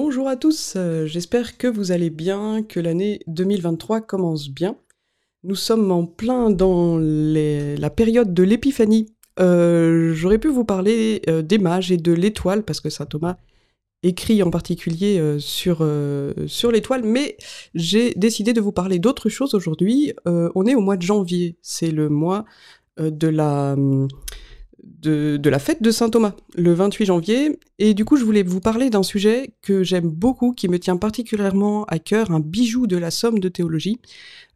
Bonjour à tous, euh, j'espère que vous allez bien, que l'année 2023 commence bien. Nous sommes en plein dans la période de l'épiphanie. Euh, j'aurais pu vous parler euh, des mages et de l'étoile, parce que saint Thomas écrit en particulier sur, sur l'étoile, mais j'ai décidé de vous parler d'autre chose aujourd'hui. on est au mois de janvier, c'est le mois de la de, la fête de Saint Thomas, le 28 janvier. Et du coup, je voulais vous parler d'un sujet que j'aime beaucoup, qui me tient particulièrement à cœur, un bijou de la somme de théologie.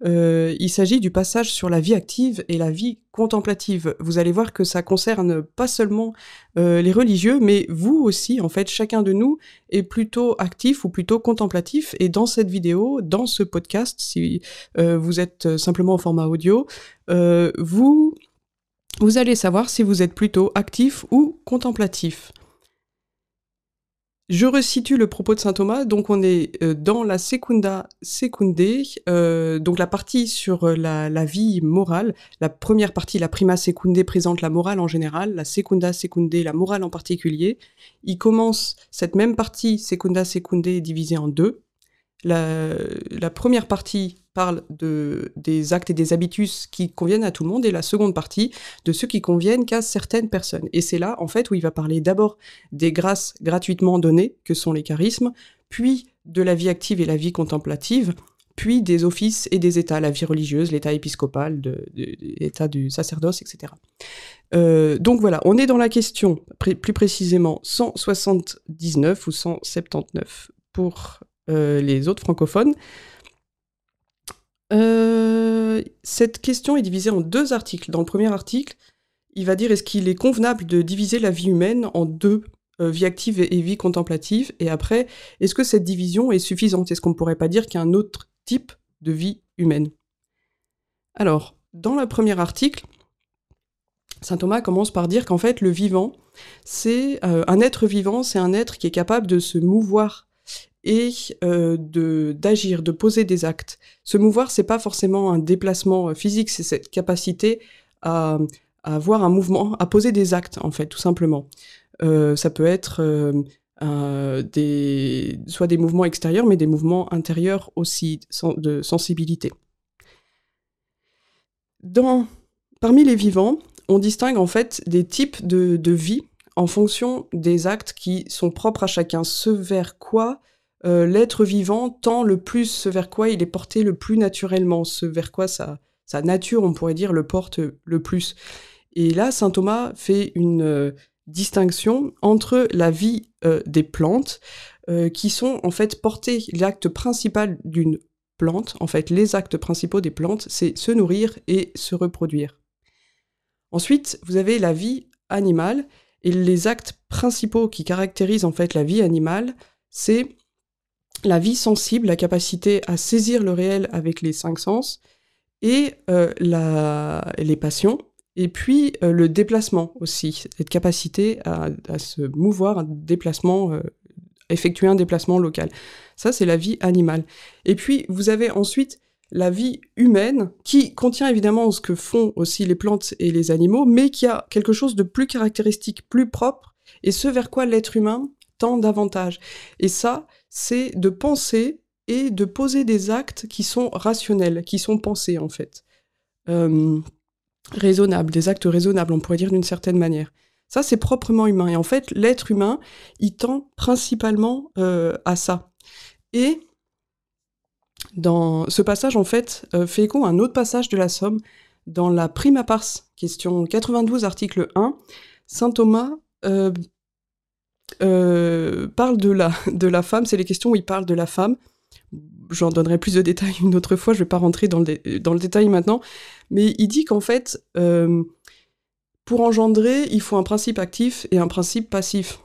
Euh, il s'agit du passage sur la vie active et la vie contemplative. Vous allez voir que ça concerne pas seulement euh, les religieux, mais vous aussi, en fait, chacun de nous est plutôt actif ou plutôt contemplatif. Et dans cette vidéo, dans ce podcast, si euh, vous êtes simplement en format audio, vous vous allez savoir si vous êtes plutôt actif ou contemplatif. Je resitue le propos de saint Thomas, donc on est euh, dans la secunda secunde, euh, donc la partie sur euh, la, vie morale. La première partie, la prima secunde, présente la morale en général, la secunda secunde, la morale en particulier. Il commence cette même partie, secunda secunde, divisée en deux. la première partie parle de, des actes et des habitus qui conviennent à tout le monde, et la seconde partie de ceux qui conviennent qu'à certaines personnes. Et c'est là, en fait, où il va parler d'abord des grâces gratuitement données, que sont les charismes, puis de la vie active et la vie contemplative, puis des offices et des états, la vie religieuse, l'état épiscopal, l'état du sacerdoce, etc. Euh, donc voilà, on est dans la question, plus précisément 179 ou 179 pour euh, les autres francophones. Euh, cette question est divisée en deux articles. Dans le premier article, il va dire est-ce qu'il est convenable de diviser la vie humaine en deux, euh, vie active et, vie contemplative? Et après, est-ce que cette division est suffisante? Est-ce qu'on ne pourrait pas dire qu'il y a un autre type de vie humaine? Alors, dans le premier article, Saint Thomas commence par dire qu'en fait, le vivant, c'est euh, un être vivant, c'est un être qui est capable de se mouvoir et euh, de d'agir, de poser des actes. Se mouvoir, c'est pas forcément un déplacement euh, physique, c'est cette capacité à, à, avoir un mouvement, à poser des actes en fait, tout simplement. Euh, ça peut être des, soit des mouvements extérieurs, mais des mouvements intérieurs aussi de sensibilité. Dans, parmi les vivants, on distingue en fait des types de, de vie en fonction des actes qui sont propres à chacun, ce vers quoi euh, l'être vivant tend le plus ce vers quoi il est porté le plus naturellement, ce vers quoi sa, nature, on pourrait dire, le porte le plus. Et là, saint Thomas fait une euh, distinction entre la vie euh, des plantes, qui sont en fait portées, l'acte principal d'une plante, en fait les actes principaux des plantes, c'est se nourrir et se reproduire. Ensuite, vous avez la vie animale, et les actes principaux qui caractérisent en fait la vie animale, c'est la vie sensible, la capacité à saisir le réel avec les cinq sens, et euh, les passions, et puis euh, le déplacement aussi, cette capacité à, se mouvoir, un déplacement, euh, effectuer un déplacement local. Ça, c'est la vie animale. Et puis, vous avez ensuite la vie humaine, qui contient évidemment ce que font aussi les plantes et les animaux, mais qui a quelque chose de plus caractéristique, plus propre, et ce vers quoi l'être humain tend davantage. Et ça, c'est de penser et de poser des actes qui sont rationnels, qui sont pensés en fait. Raisonnables, des actes raisonnables, on pourrait dire d'une certaine manière. Ça, c'est proprement humain. Et en fait, l'être humain, il tend principalement euh, à ça. Et dans ce passage, en fait, euh, fait écho à un autre passage de la Somme, dans la Prima Pars, question 92, article 1, Saint Thomas euh, parle de la, femme, c'est les questions où il parle de la femme. J'en donnerai plus de détails une autre fois, je ne vais pas rentrer dans le, détail maintenant. Mais il dit qu'en fait, euh, pour engendrer, il faut un principe actif et un principe passif.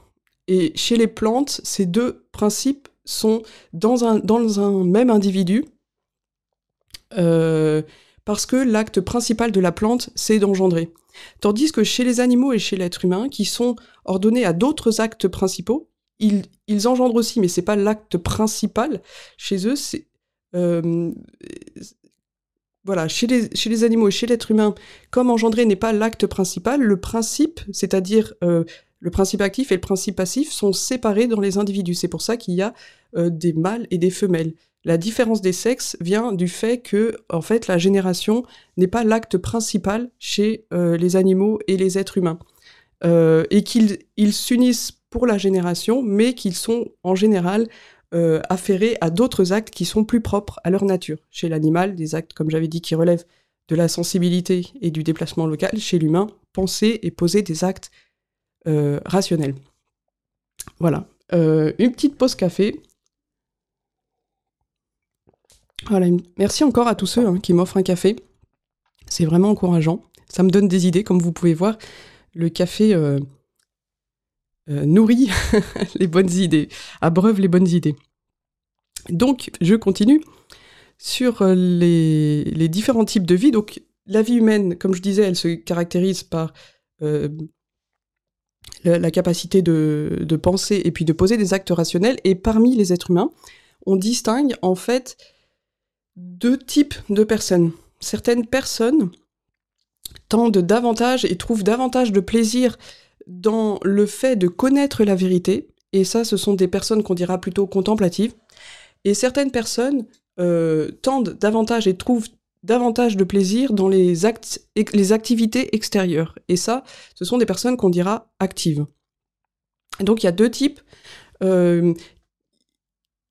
Et chez les plantes, ces deux principes sont dans un, dans un même individu, euh, parce que l'acte principal de la plante, c'est d'engendrer. Tandis que chez les animaux et chez l'être humain, qui sont ordonnés à d'autres actes principaux, ils, engendrent aussi, mais c'est pas l'acte principal. Chez eux, c'est euh, voilà, chez les, animaux et chez l'être humain, comme engendrer n'est pas l'acte principal, le principe, c'est-à-dire euh, le principe actif et le principe passif sont séparés dans les individus. C'est pour ça qu'il y a euh, des mâles et des femelles. La différence des sexes vient du fait que, en fait, la génération n'est pas l'acte principal chez euh, les animaux et les êtres humains. Euh, et qu'ils s'unissent pour la génération, mais qu'ils sont en général affairés à d'autres actes qui sont plus propres à leur nature. Chez l'animal, des actes, comme j'avais dit, qui relèvent de la sensibilité et du déplacement local. Chez l'humain, penser et poser des actes rationnels. Voilà. une petite pause café. Merci encore à tous ceux hein, qui m'offrent un café. C'est vraiment encourageant. Ça me donne des idées, comme vous pouvez voir. Le café euh, euh, nourrit les bonnes idées, abreuve les bonnes idées. Donc, je continue sur euh, les, différents types de vie. Donc, la vie humaine, comme je disais, elle se caractérise par la, capacité de, de, penser et puis de poser des actes rationnels. Et parmi les êtres humains, on distingue en fait deux types de personnes. Certaines personnes tendent davantage et trouvent davantage de plaisir dans le fait de connaître la vérité, et ça, ce sont des personnes qu'on dira plutôt contemplatives. Et certaines personnes euh, tendent davantage et trouvent davantage de plaisir dans les, actes, les activités extérieures. Et ça, ce sont des personnes qu'on dira actives. Donc il y a deux types. Euh,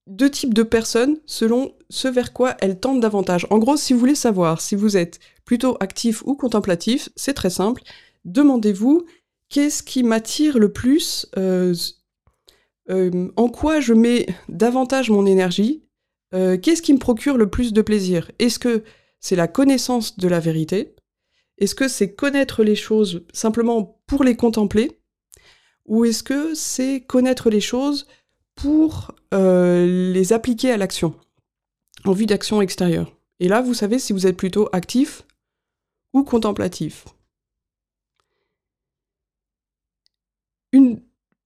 deux types de personnes selon ce vers quoi elles tendent davantage. En gros, si vous voulez savoir si vous êtes plutôt actif ou contemplatif, c'est très simple. Demandez-vous qu'est-ce qui m'attire le plus, euh, euh, en quoi je mets davantage mon énergie, euh, qu'est-ce qui me procure le plus de plaisir? Est-ce que c'est la connaissance de la vérité? Est-ce que c'est connaître les choses simplement pour les contempler? Ou est-ce que c'est connaître les choses pour appliquer à l'action, en vue d'action extérieure. Et là, vous savez si vous êtes plutôt actif ou contemplatif. Une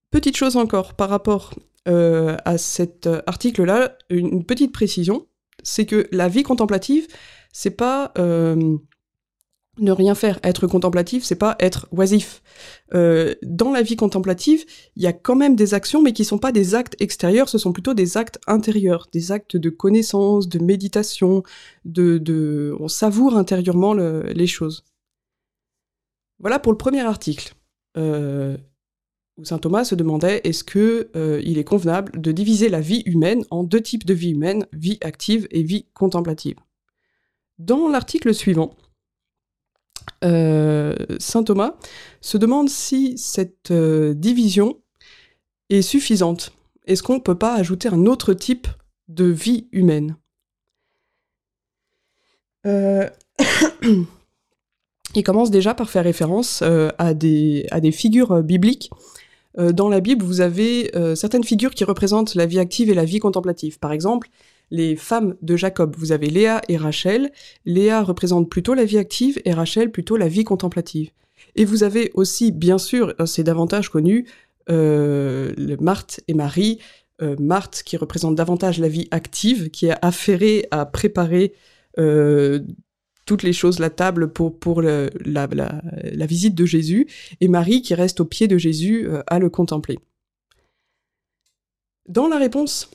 petite chose encore par rapport euh, à cet article-là, une petite précision, c'est que la vie contemplative, c'est pas euh, ne rien faire, être contemplatif, c'est pas être oisif. Euh, dans la vie contemplative, il y a quand même des actions, mais qui sont pas des actes extérieurs, ce sont plutôt des actes intérieurs, des actes de connaissance, de méditation, de, de... on savoure intérieurement les choses. Voilà pour le premier article. Euh, où saint Thomas se demandait est-ce que euh, il est convenable de diviser la vie humaine en deux types de vie humaine, vie active et vie contemplative? Dans l'article suivant, Saint Thomas se demande si cette euh, division est suffisante. Est-ce qu'on ne peut pas ajouter un autre type de vie humaine? Euh, Il commence déjà par faire référence à, des, à des figures bibliques. dans la Bible, vous avez certaines figures qui représentent la vie active et la vie contemplative. Par exemple, les femmes de Jacob. Vous avez Léa et Rachel. Léa représente plutôt la vie active et Rachel plutôt la vie contemplative. Et vous avez aussi, bien sûr, euh, c'est davantage connu, euh, Marthe et Marie. Euh, Marthe qui représente davantage la vie active, qui est affairée à préparer toutes les choses, la table pour, pour la, la, visite de Jésus, et Marie qui reste au pied de Jésus à le contempler. Dans la réponse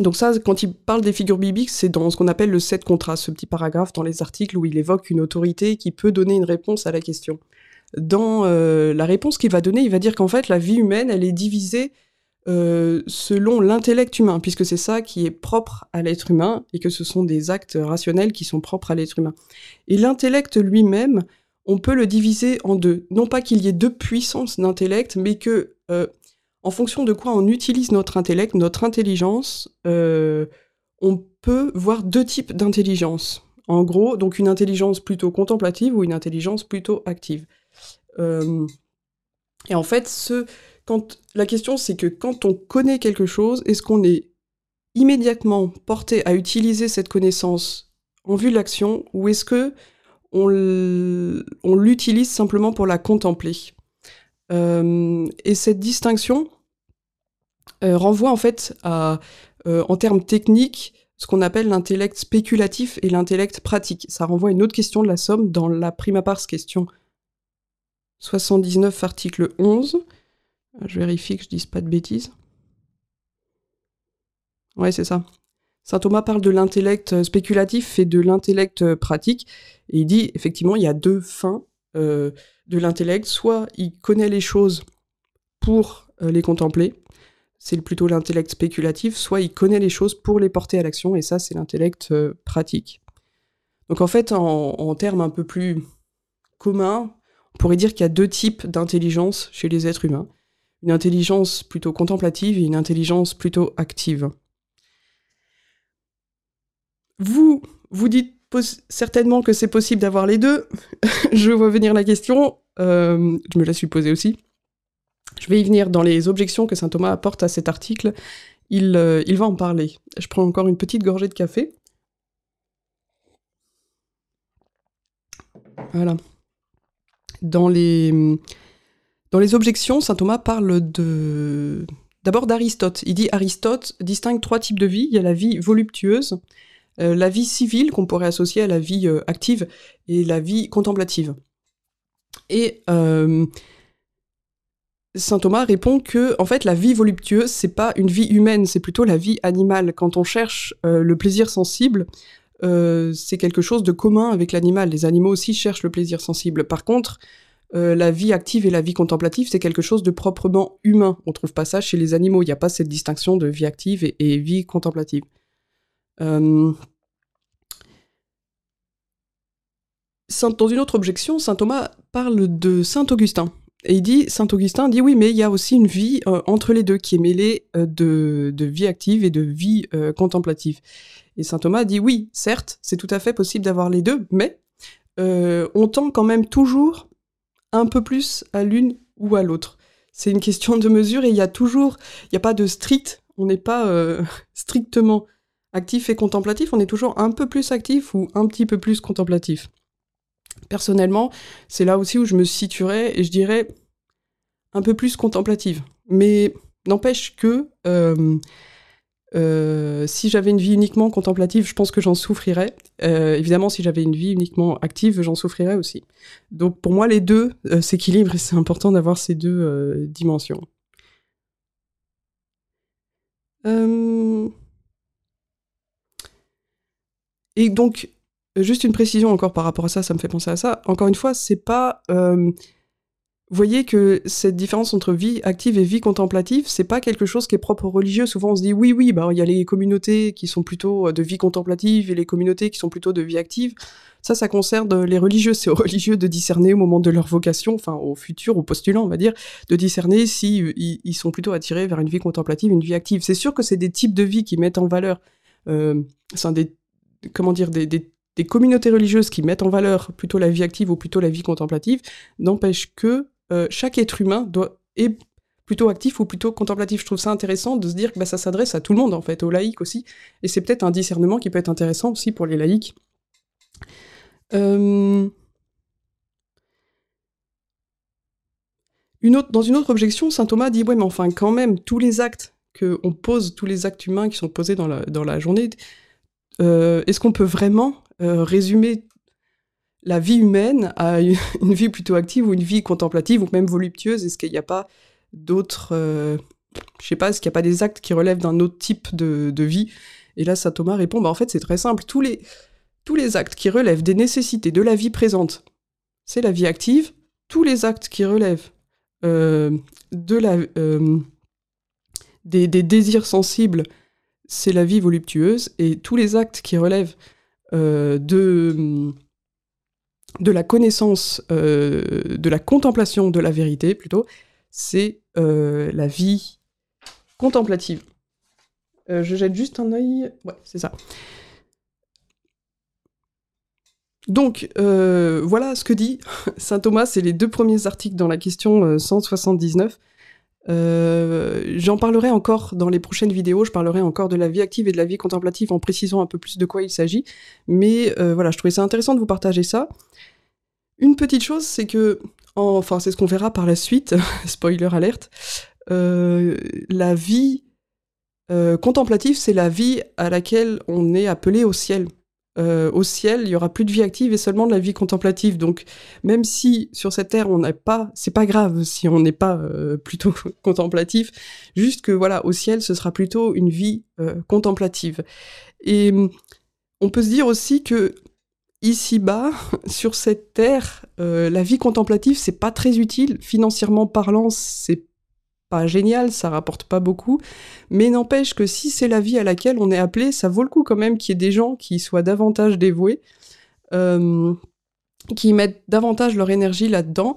donc ça, quand il parle des figures bibliques, c'est dans ce qu'on appelle le sept contraste, ce petit paragraphe dans les articles où il évoque une autorité qui peut donner une réponse à la question. Dans euh, la réponse qu'il va donner, il va dire qu'en fait, la vie humaine, elle est divisée euh, selon l'intellect humain, puisque c'est ça qui est propre à l'être humain, et que ce sont des actes rationnels qui sont propres à l'être humain. Et l'intellect lui-même, on peut le diviser en deux. Non pas qu'il y ait deux puissances d'intellect, mais que euh, en fonction de quoi on utilise notre intellect, notre intelligence, euh, on peut voir deux types d'intelligence. En gros, donc une intelligence plutôt contemplative ou une intelligence plutôt active. Euh, et en fait, la question c'est que quand on connaît quelque chose, est-ce qu'on est immédiatement porté à utiliser cette connaissance en vue de l'action ou est-ce que on l'utilise simplement pour la contempler? Et cette distinction euh, renvoie en fait à, euh, en termes techniques, ce qu'on appelle l'intellect spéculatif et l'intellect pratique. Ça renvoie à une autre question de la somme dans la prima pars question 79, article 11. Je vérifie que je dise pas de bêtises. Ouais, c'est ça. Saint Thomas parle de l'intellect spéculatif et de l'intellect pratique. Et il dit, effectivement, il y a deux fins euh, de l'intellect. Soit il connaît les choses pour euh, les contempler, c'est plutôt l'intellect spéculatif, soit il connaît les choses pour les porter à l'action, et ça, c'est l'intellect euh, pratique. Donc en fait, en, termes un peu plus communs, on pourrait dire qu'il y a deux types d'intelligence chez les êtres humains. Une intelligence plutôt contemplative et une intelligence plutôt active. Vous, vous dites certainement que c'est possible d'avoir les deux. je vois venir la question, euh, je me la suis posée aussi. Je vais y venir dans les objections que saint Thomas apporte à cet article. Il, euh, va en parler. Je prends encore une petite gorgée de café. Voilà. Dans les, objections, saint Thomas parle d'abord d'Aristote. Il dit Aristote distingue trois types de vie. Il y a la vie voluptueuse, euh, la vie civile qu'on pourrait associer à la vie euh, active et la vie contemplative. Et euh, Saint Thomas répond que en fait la vie voluptueuse c'est pas une vie humaine, c'est plutôt la vie animale. Quand on cherche le plaisir sensible, c'est quelque chose de commun avec l'animal. Les animaux aussi cherchent le plaisir sensible. Par contre, la vie active et la vie contemplative, c'est quelque chose de proprement humain. On trouve pas ça chez les animaux. Il n'y a pas cette distinction de vie active et vie contemplative. Euh, dans une autre objection, saint Thomas parle de saint Augustin. Et il dit, saint Augustin dit oui, mais il y a aussi une vie euh, entre les deux qui est mêlée euh, de, vie active et de vie contemplative. Et saint Thomas dit oui, certes, c'est tout à fait possible d'avoir les deux, mais on tend quand même toujours un peu plus à l'une ou à l'autre. C'est une question de mesure et il y a toujours, il n'y a pas de strict, on n'est pas strictement actif et contemplatif, on est toujours un peu plus actif ou un petit peu plus contemplatif. Personnellement, c'est là aussi où je me situerais et je dirais un peu plus contemplative. Mais n'empêche que euh, euh, si j'avais une vie uniquement contemplative, je pense que j'en souffrirais. Euh, évidemment, si j'avais une vie uniquement active, j'en souffrirais aussi. Donc pour moi, les deux s'équilibrent et c'est important d'avoir ces deux dimensions. Et donc, juste une précision encore par rapport à ça, ça me fait penser à ça. Encore une fois, c'est pas. Euh, voyez que cette différence entre vie active et vie contemplative, c'est pas quelque chose qui est propre aux religieux. Souvent, on se dit oui, oui, bah il y a les communautés qui sont plutôt de vie contemplative et les communautés qui sont plutôt de vie active. Ça, ça concerne les religieux. C'est aux religieux de discerner au moment de leur vocation, enfin au futur, aux postulants, on va dire, de discerner si euh, ils, sont plutôt attirés vers une vie contemplative, une vie active. C'est sûr que c'est des types de vie qui mettent en valeur. Euh, c'est des comment dire, des, communautés religieuses qui mettent en valeur plutôt la vie active ou plutôt la vie contemplative, n'empêche que euh, chaque être humain doit, est plutôt actif ou plutôt contemplatif. Je trouve ça intéressant de se dire que bah, ça s'adresse à tout le monde, en fait, aux laïcs aussi. Et c'est peut-être un discernement qui peut être intéressant aussi pour les laïcs. Euh, dans une autre objection, saint Thomas dit Ouais, mais enfin, quand même, tous les actes qu'on pose, tous les actes humains qui sont posés dans la journée, euh, est-ce qu'on peut vraiment euh, résumer la vie humaine à une, vie plutôt active ou une vie contemplative ou même voluptueuse? Est-ce qu'il n'y a pas d'autres... Euh, je sais pas, est-ce qu'il n'y a pas des actes qui relèvent d'un autre type de, vie? Et là, saint Thomas répond, bah en fait c'est très simple, tous les, actes qui relèvent des nécessités de la vie présente, c'est la vie active, tous les actes qui relèvent de la, des, désirs sensibles c'est la vie voluptueuse, et tous les actes qui relèvent euh, de, la connaissance, euh, de la contemplation de la vérité plutôt, c'est euh, la vie contemplative. je jette juste un œil. Ouais, c'est ça. Donc, voilà ce que dit Saint Thomas, c'est les deux premiers articles dans la question 179. Euh, j'en parlerai encore dans les prochaines vidéos, je parlerai encore de la vie active et de la vie contemplative en précisant un peu plus de quoi il s'agit. Mais euh, voilà, je trouvais ça intéressant de vous partager ça. Une petite chose, c'est que, enfin c'est ce qu'on verra par la suite, spoiler alerte, euh, la vie contemplative, c'est la vie à laquelle on est appelé au ciel. Euh, au ciel, il y aura plus de vie active et seulement de la vie contemplative. Donc, même si sur cette terre on n'est pas, c'est pas grave si on n'est pas euh, plutôt contemplatif. Juste que voilà, au ciel, ce sera plutôt une vie euh, contemplative. Et hum, on peut se dire aussi que ici-bas, sur cette terre, la vie contemplative, c'est pas très utile financièrement parlant. C'est pas génial, ça rapporte pas beaucoup, mais n'empêche que si c'est la vie à laquelle on est appelé, ça vaut le coup quand même qu'il y ait des gens qui soient davantage dévoués, euh, qui mettent davantage leur énergie là-dedans,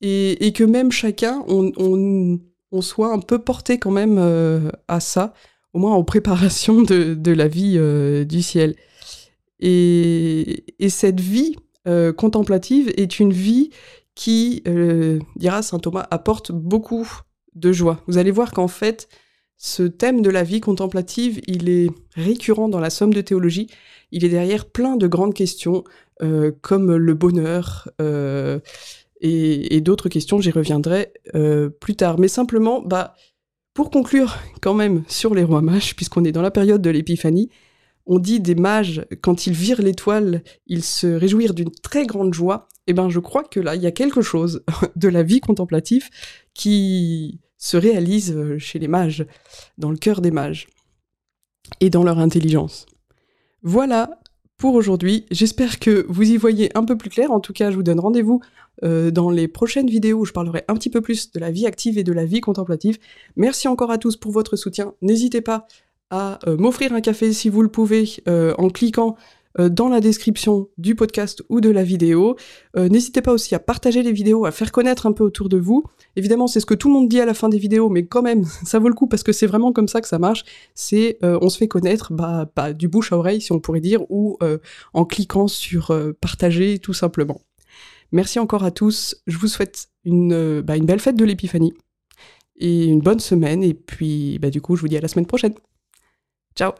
et, que même chacun, on, soit un peu porté quand même euh, à ça, au moins en préparation de, la vie euh, du ciel. Et, et cette vie contemplative est une vie qui, dira saint Thomas, apporte beaucoup de joie. Vous allez voir qu'en fait, ce thème de la vie contemplative, il est récurrent dans la somme de théologie. Il est derrière plein de grandes questions, euh, comme le bonheur euh, et, d'autres questions, j'y reviendrai euh, plus tard. Mais simplement, bah, pour conclure quand même sur les rois mages, puisqu'on est dans la période de l'épiphanie, on dit des mages, quand ils virent l'étoile, ils se réjouirent d'une très grande joie. Eh ben, je crois que là, il y a quelque chose de la vie contemplative qui se réalise euh, chez les mages, dans le cœur des mages, et dans leur intelligence. Voilà pour aujourd'hui. J'espère que vous y voyez un peu plus clair. En tout cas, je vous donne rendez-vous euh, dans les prochaines vidéos où je parlerai un petit peu plus de la vie active et de la vie contemplative. Merci encore à tous pour votre soutien. N'hésitez pas à euh, m'offrir un café si vous le pouvez en cliquant dans la description du podcast ou de la vidéo. Euh, n'hésitez pas aussi à partager les vidéos, à faire connaître un peu autour de vous. Évidemment, c'est ce que tout le monde dit à la fin des vidéos, mais quand même, ça vaut le coup parce que c'est vraiment comme ça que ça marche. C'est euh, on se fait connaître bah, bah, du bouche à oreille, si on pourrait dire, ou en cliquant sur partager tout simplement. Merci encore à tous. Je vous souhaite une, bah, une belle fête de l'épiphanie et une bonne semaine. Et puis, bah, du coup, je vous dis à la semaine prochaine. Ciao